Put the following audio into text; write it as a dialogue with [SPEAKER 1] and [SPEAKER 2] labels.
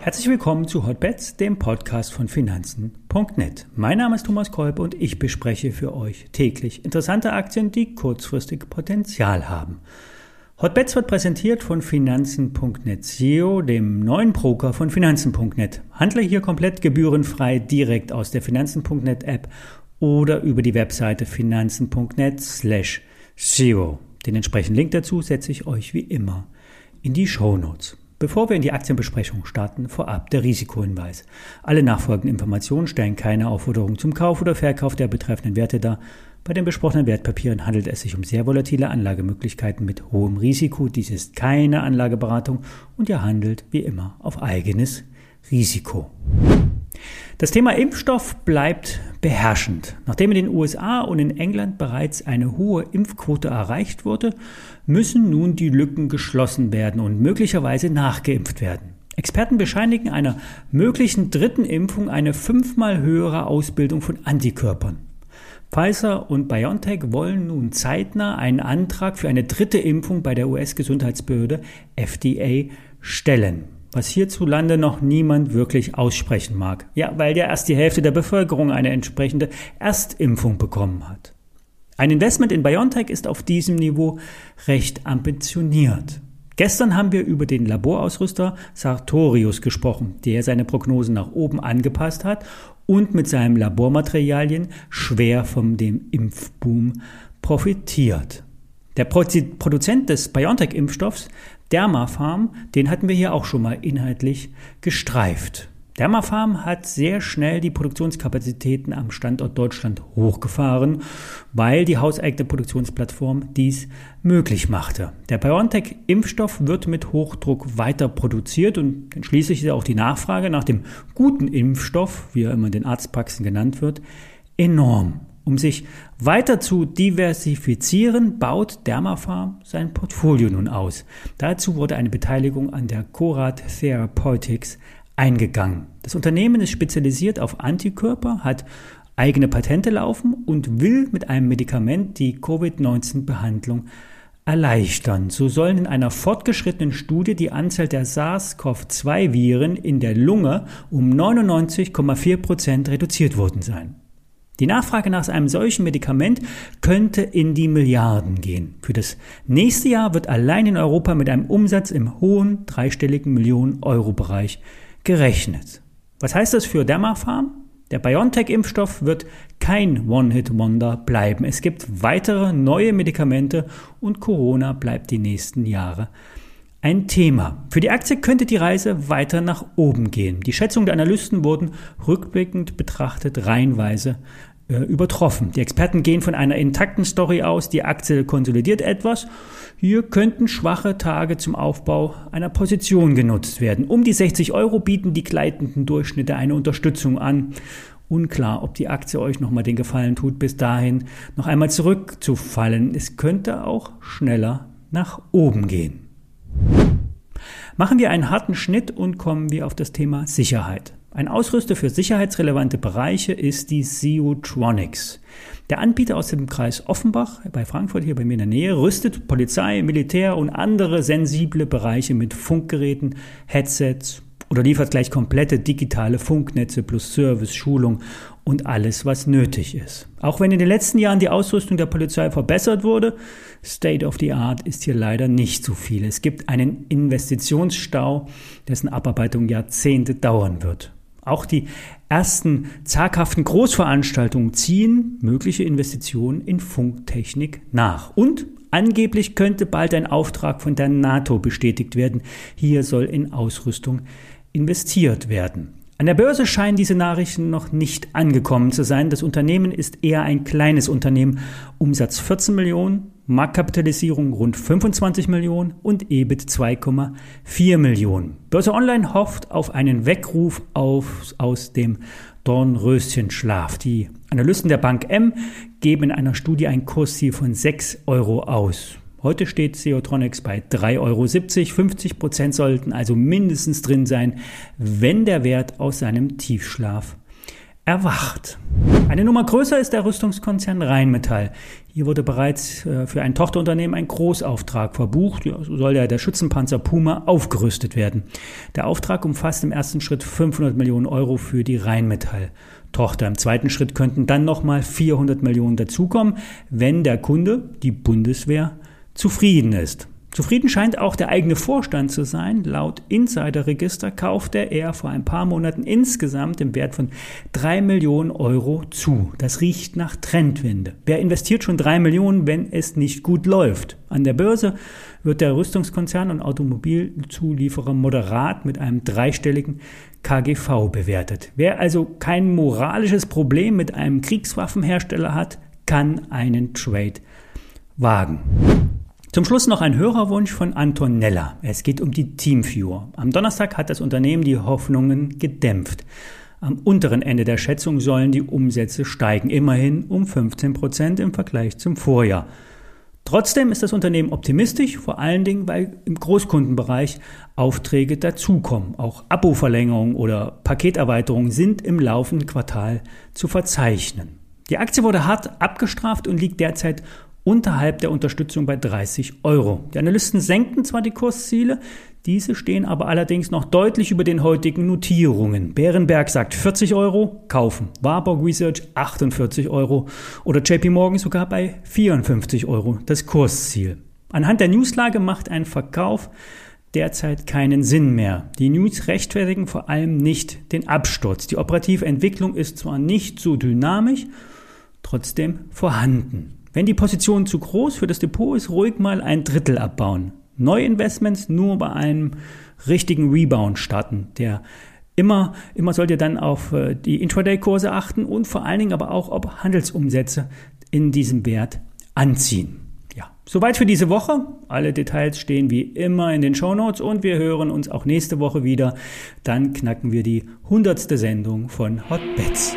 [SPEAKER 1] Herzlich willkommen zu Hotbets, dem Podcast von Finanzen.net. Mein Name ist Thomas Kolb und ich bespreche für euch täglich interessante Aktien, die kurzfristig Potenzial haben. Hotbets wird präsentiert von Finanzen.net SEO, dem neuen Broker von Finanzen.net. Handle hier komplett gebührenfrei direkt aus der Finanzen.net App oder über die Webseite finanzen.net slash SEO. Den entsprechenden Link dazu setze ich euch wie immer in die Show Notes. Bevor wir in die Aktienbesprechung starten, vorab der Risikohinweis. Alle nachfolgenden Informationen stellen keine Aufforderung zum Kauf oder Verkauf der betreffenden Werte dar. Bei den besprochenen Wertpapieren handelt es sich um sehr volatile Anlagemöglichkeiten mit hohem Risiko. Dies ist keine Anlageberatung und ihr handelt wie immer auf eigenes Risiko. Das Thema Impfstoff bleibt beherrschend. Nachdem in den USA und in England bereits eine hohe Impfquote erreicht wurde, müssen nun die Lücken geschlossen werden und möglicherweise nachgeimpft werden. Experten bescheinigen einer möglichen dritten Impfung eine fünfmal höhere Ausbildung von Antikörpern. Pfizer und BioNTech wollen nun zeitnah einen Antrag für eine dritte Impfung bei der US-Gesundheitsbehörde FDA stellen was hierzulande noch niemand wirklich aussprechen mag. Ja, weil ja erst die Hälfte der Bevölkerung eine entsprechende Erstimpfung bekommen hat. Ein Investment in BioNTech ist auf diesem Niveau recht ambitioniert. Gestern haben wir über den Laborausrüster Sartorius gesprochen, der seine Prognosen nach oben angepasst hat und mit seinen Labormaterialien schwer von dem Impfboom profitiert. Der Produzent des BioNTech-Impfstoffs Dermafarm, den hatten wir hier auch schon mal inhaltlich gestreift. Dermafarm hat sehr schnell die Produktionskapazitäten am Standort Deutschland hochgefahren, weil die hauseigene Produktionsplattform dies möglich machte. Der BioNTech-Impfstoff wird mit Hochdruck weiter produziert und schließlich ist auch die Nachfrage nach dem guten Impfstoff, wie er immer in den Arztpraxen genannt wird, enorm. Um sich weiter zu diversifizieren, baut Dermafarm sein Portfolio nun aus. Dazu wurde eine Beteiligung an der Corat Therapeutics eingegangen. Das Unternehmen ist spezialisiert auf Antikörper, hat eigene Patente laufen und will mit einem Medikament die Covid-19-Behandlung erleichtern. So sollen in einer fortgeschrittenen Studie die Anzahl der SARS-CoV-2-Viren in der Lunge um 99,4 Prozent reduziert worden sein. Die Nachfrage nach einem solchen Medikament könnte in die Milliarden gehen. Für das nächste Jahr wird allein in Europa mit einem Umsatz im hohen dreistelligen Millionen-Euro-Bereich gerechnet. Was heißt das für Dermafarm? Der BioNTech-Impfstoff wird kein One-Hit-Wonder bleiben. Es gibt weitere neue Medikamente und Corona bleibt die nächsten Jahre ein Thema. Für die Aktie könnte die Reise weiter nach oben gehen. Die Schätzungen der Analysten wurden rückblickend betrachtet reihenweise übertroffen. Die Experten gehen von einer intakten Story aus, die Aktie konsolidiert etwas. Hier könnten schwache Tage zum Aufbau einer Position genutzt werden. Um die 60 Euro bieten die gleitenden Durchschnitte eine Unterstützung an. Unklar, ob die Aktie euch nochmal den Gefallen tut, bis dahin noch einmal zurückzufallen. Es könnte auch schneller nach oben gehen. Machen wir einen harten Schnitt und kommen wir auf das Thema Sicherheit. Ein Ausrüster für sicherheitsrelevante Bereiche ist die Seotronics. Der Anbieter aus dem Kreis Offenbach bei Frankfurt hier bei mir in der Nähe rüstet Polizei, Militär und andere sensible Bereiche mit Funkgeräten, Headsets oder liefert gleich komplette digitale Funknetze plus Service, Schulung und alles, was nötig ist. Auch wenn in den letzten Jahren die Ausrüstung der Polizei verbessert wurde, State of the Art ist hier leider nicht so viel. Es gibt einen Investitionsstau, dessen Abarbeitung Jahrzehnte dauern wird. Auch die ersten zaghaften Großveranstaltungen ziehen mögliche Investitionen in Funktechnik nach. Und angeblich könnte bald ein Auftrag von der NATO bestätigt werden. Hier soll in Ausrüstung investiert werden. An der Börse scheinen diese Nachrichten noch nicht angekommen zu sein. Das Unternehmen ist eher ein kleines Unternehmen. Umsatz 14 Millionen, Marktkapitalisierung rund 25 Millionen und EBIT 2,4 Millionen. Börse Online hofft auf einen Weckruf auf, aus dem Dornröschenschlaf. Die Analysten der Bank M geben in einer Studie ein Kursziel von 6 Euro aus. Heute steht Seotronics bei 3,70 Euro. 50 Prozent sollten also mindestens drin sein, wenn der Wert aus seinem Tiefschlaf erwacht. Eine Nummer größer ist der Rüstungskonzern Rheinmetall. Hier wurde bereits äh, für ein Tochterunternehmen ein Großauftrag verbucht. So soll ja der Schützenpanzer Puma aufgerüstet werden. Der Auftrag umfasst im ersten Schritt 500 Millionen Euro für die Rheinmetall. Tochter. Im zweiten Schritt könnten dann nochmal 400 Millionen dazukommen, wenn der Kunde, die Bundeswehr, zufrieden ist. Zufrieden scheint auch der eigene Vorstand zu sein. Laut Insiderregister kaufte er vor ein paar Monaten insgesamt im Wert von drei Millionen Euro zu. Das riecht nach Trendwende. Wer investiert schon drei Millionen, wenn es nicht gut läuft? An der Börse wird der Rüstungskonzern und Automobilzulieferer moderat mit einem dreistelligen KGV bewertet. Wer also kein moralisches Problem mit einem Kriegswaffenhersteller hat, kann einen Trade wagen. Zum Schluss noch ein Hörerwunsch von Antonella. Es geht um die Teamviewer. Am Donnerstag hat das Unternehmen die Hoffnungen gedämpft. Am unteren Ende der Schätzung sollen die Umsätze steigen, immerhin um 15 Prozent im Vergleich zum Vorjahr. Trotzdem ist das Unternehmen optimistisch, vor allen Dingen, weil im Großkundenbereich Aufträge dazukommen. Auch Abo-Verlängerungen oder Paketerweiterungen sind im laufenden Quartal zu verzeichnen. Die Aktie wurde hart abgestraft und liegt derzeit unterhalb der Unterstützung bei 30 Euro. Die Analysten senken zwar die Kursziele, diese stehen aber allerdings noch deutlich über den heutigen Notierungen. Bärenberg sagt 40 Euro, kaufen. Warburg Research 48 Euro oder JP Morgan sogar bei 54 Euro das Kursziel. Anhand der Newslage macht ein Verkauf derzeit keinen Sinn mehr. Die News rechtfertigen vor allem nicht den Absturz. Die operative Entwicklung ist zwar nicht so dynamisch, trotzdem vorhanden. Wenn die Position zu groß für das Depot ist, ruhig mal ein Drittel abbauen. Neuinvestments nur bei einem richtigen Rebound starten, der Immer, immer sollt ihr dann auf äh, die Intraday-Kurse achten und vor allen Dingen aber auch, ob Handelsumsätze in diesem Wert anziehen. Ja, soweit für diese Woche. Alle Details stehen wie immer in den Show Notes und wir hören uns auch nächste Woche wieder. Dann knacken wir die hundertste Sendung von Hotbets.